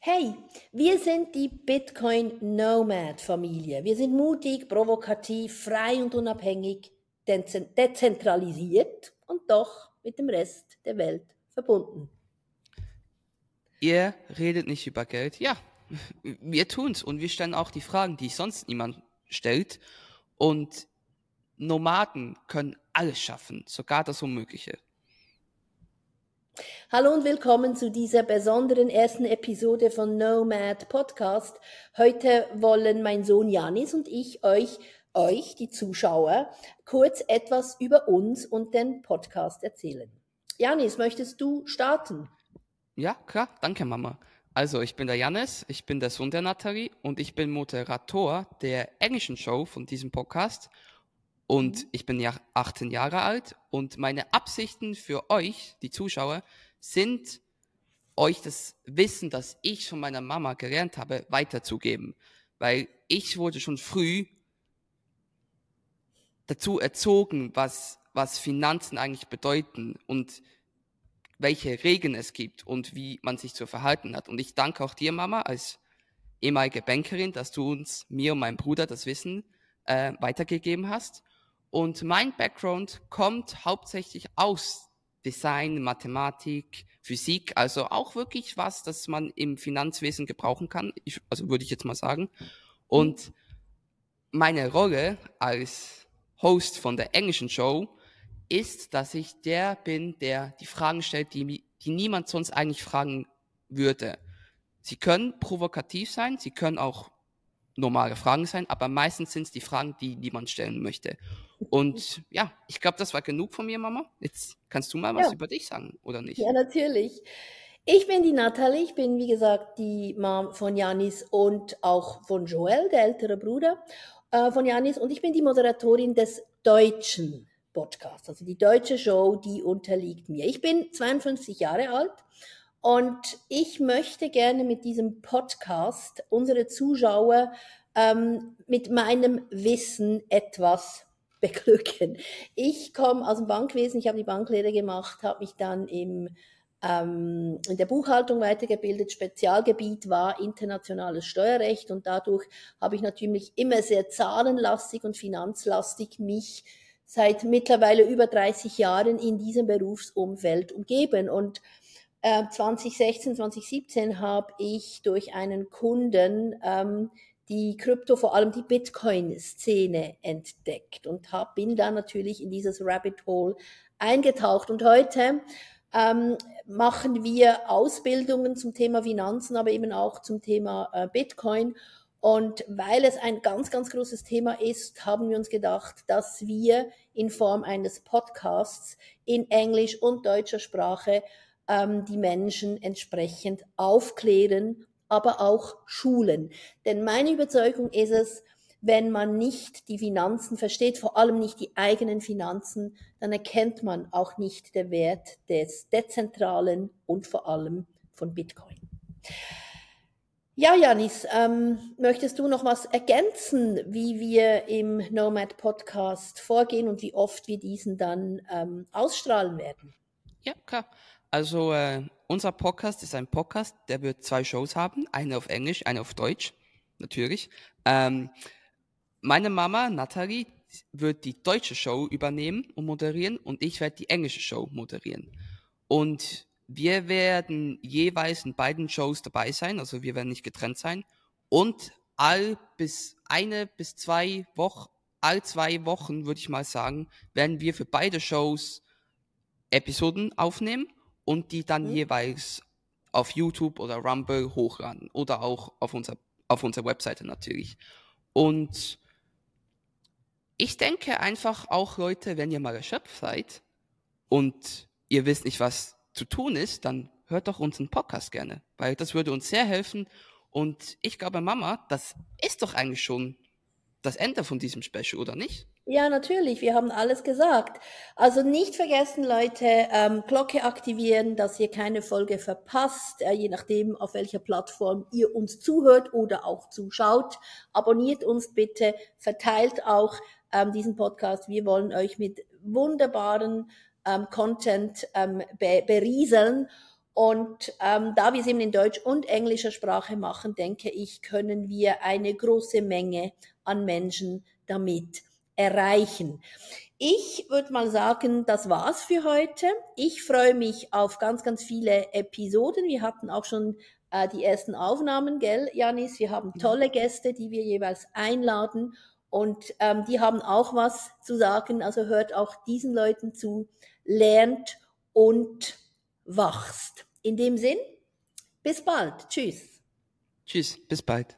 Hey, wir sind die Bitcoin Nomad Familie. Wir sind mutig, provokativ, frei und unabhängig, dezentralisiert und doch mit dem Rest der Welt verbunden. Ihr redet nicht über Geld. Ja, wir tun's und wir stellen auch die Fragen, die sonst niemand stellt. Und Nomaden können alles schaffen, sogar das Unmögliche. Hallo und willkommen zu dieser besonderen ersten Episode von Nomad Podcast. Heute wollen mein Sohn Janis und ich euch, euch, die Zuschauer, kurz etwas über uns und den Podcast erzählen. Janis, möchtest du starten? Ja, klar, danke Mama. Also, ich bin der Janis, ich bin der Sohn der Nathalie und ich bin Moderator der englischen Show von diesem Podcast. Und mhm. ich bin ja 18 Jahre alt und meine Absichten für euch, die Zuschauer, sind euch das Wissen, das ich von meiner Mama gelernt habe, weiterzugeben. Weil ich wurde schon früh dazu erzogen, was, was Finanzen eigentlich bedeuten und welche Regeln es gibt und wie man sich zu verhalten hat. Und ich danke auch dir, Mama, als ehemalige Bankerin, dass du uns, mir und meinem Bruder das Wissen äh, weitergegeben hast. Und mein Background kommt hauptsächlich aus Design, Mathematik, Physik, also auch wirklich was, das man im Finanzwesen gebrauchen kann, ich, also würde ich jetzt mal sagen. Und meine Rolle als Host von der englischen Show ist, dass ich der bin, der die Fragen stellt, die, die niemand sonst eigentlich fragen würde. Sie können provokativ sein, sie können auch normale Fragen sein, aber meistens sind es die Fragen, die niemand stellen möchte. Und ja, ich glaube, das war genug von mir, Mama. Jetzt kannst du mal was ja. über dich sagen, oder nicht? Ja, natürlich. Ich bin die Nathalie, ich bin wie gesagt die Mom von Janis und auch von Joel, der ältere Bruder äh, von Janis, und ich bin die Moderatorin des deutschen Podcast. Also die deutsche Show, die unterliegt mir. Ich bin 52 Jahre alt und ich möchte gerne mit diesem Podcast unsere Zuschauer ähm, mit meinem Wissen etwas beglücken. Ich komme aus dem Bankwesen, ich habe die Banklehre gemacht, habe mich dann im, ähm, in der Buchhaltung weitergebildet. Spezialgebiet war internationales Steuerrecht und dadurch habe ich natürlich immer sehr zahlenlastig und finanzlastig mich seit mittlerweile über 30 Jahren in diesem Berufsumfeld umgeben. Und äh, 2016, 2017 habe ich durch einen Kunden ähm, die Krypto, vor allem die Bitcoin-Szene entdeckt und hab, bin da natürlich in dieses Rabbit Hole eingetaucht. Und heute ähm, machen wir Ausbildungen zum Thema Finanzen, aber eben auch zum Thema äh, Bitcoin. Und weil es ein ganz, ganz großes Thema ist, haben wir uns gedacht, dass wir in Form eines Podcasts in Englisch und deutscher Sprache ähm, die Menschen entsprechend aufklären, aber auch schulen. Denn meine Überzeugung ist es, wenn man nicht die Finanzen versteht, vor allem nicht die eigenen Finanzen, dann erkennt man auch nicht den Wert des Dezentralen und vor allem von Bitcoin. Ja, Janis, ähm, möchtest du noch was ergänzen, wie wir im Nomad Podcast vorgehen und wie oft wir diesen dann ähm, ausstrahlen werden? Ja, klar. Also äh, unser Podcast ist ein Podcast, der wird zwei Shows haben, eine auf Englisch, eine auf Deutsch, natürlich. Ähm, meine Mama, Nathalie, wird die deutsche Show übernehmen und moderieren und ich werde die englische Show moderieren. Und wir werden jeweils in beiden Shows dabei sein, also wir werden nicht getrennt sein. Und all bis eine bis zwei Wochen, all zwei Wochen würde ich mal sagen, werden wir für beide Shows Episoden aufnehmen und die dann mhm. jeweils auf YouTube oder Rumble hochladen oder auch auf unserer auf unserer Webseite natürlich. Und ich denke einfach auch Leute, wenn ihr mal erschöpft seid und ihr wisst nicht, was zu tun ist, dann hört doch unseren Podcast gerne, weil das würde uns sehr helfen. Und ich glaube, Mama, das ist doch eigentlich schon das Ende von diesem Special, oder nicht? Ja, natürlich. Wir haben alles gesagt. Also nicht vergessen, Leute, ähm, Glocke aktivieren, dass ihr keine Folge verpasst, äh, je nachdem, auf welcher Plattform ihr uns zuhört oder auch zuschaut. Abonniert uns bitte, verteilt auch ähm, diesen Podcast. Wir wollen euch mit wunderbaren ähm, Content ähm, be berieseln. Und ähm, da wir es eben in Deutsch und englischer Sprache machen, denke ich, können wir eine große Menge an Menschen damit erreichen. Ich würde mal sagen, das war's für heute. Ich freue mich auf ganz, ganz viele Episoden. Wir hatten auch schon äh, die ersten Aufnahmen, gell, Janis? Wir haben tolle Gäste, die wir jeweils einladen und ähm, die haben auch was zu sagen. Also hört auch diesen Leuten zu, lernt und wachst. In dem Sinn, bis bald. Tschüss. Tschüss, bis bald.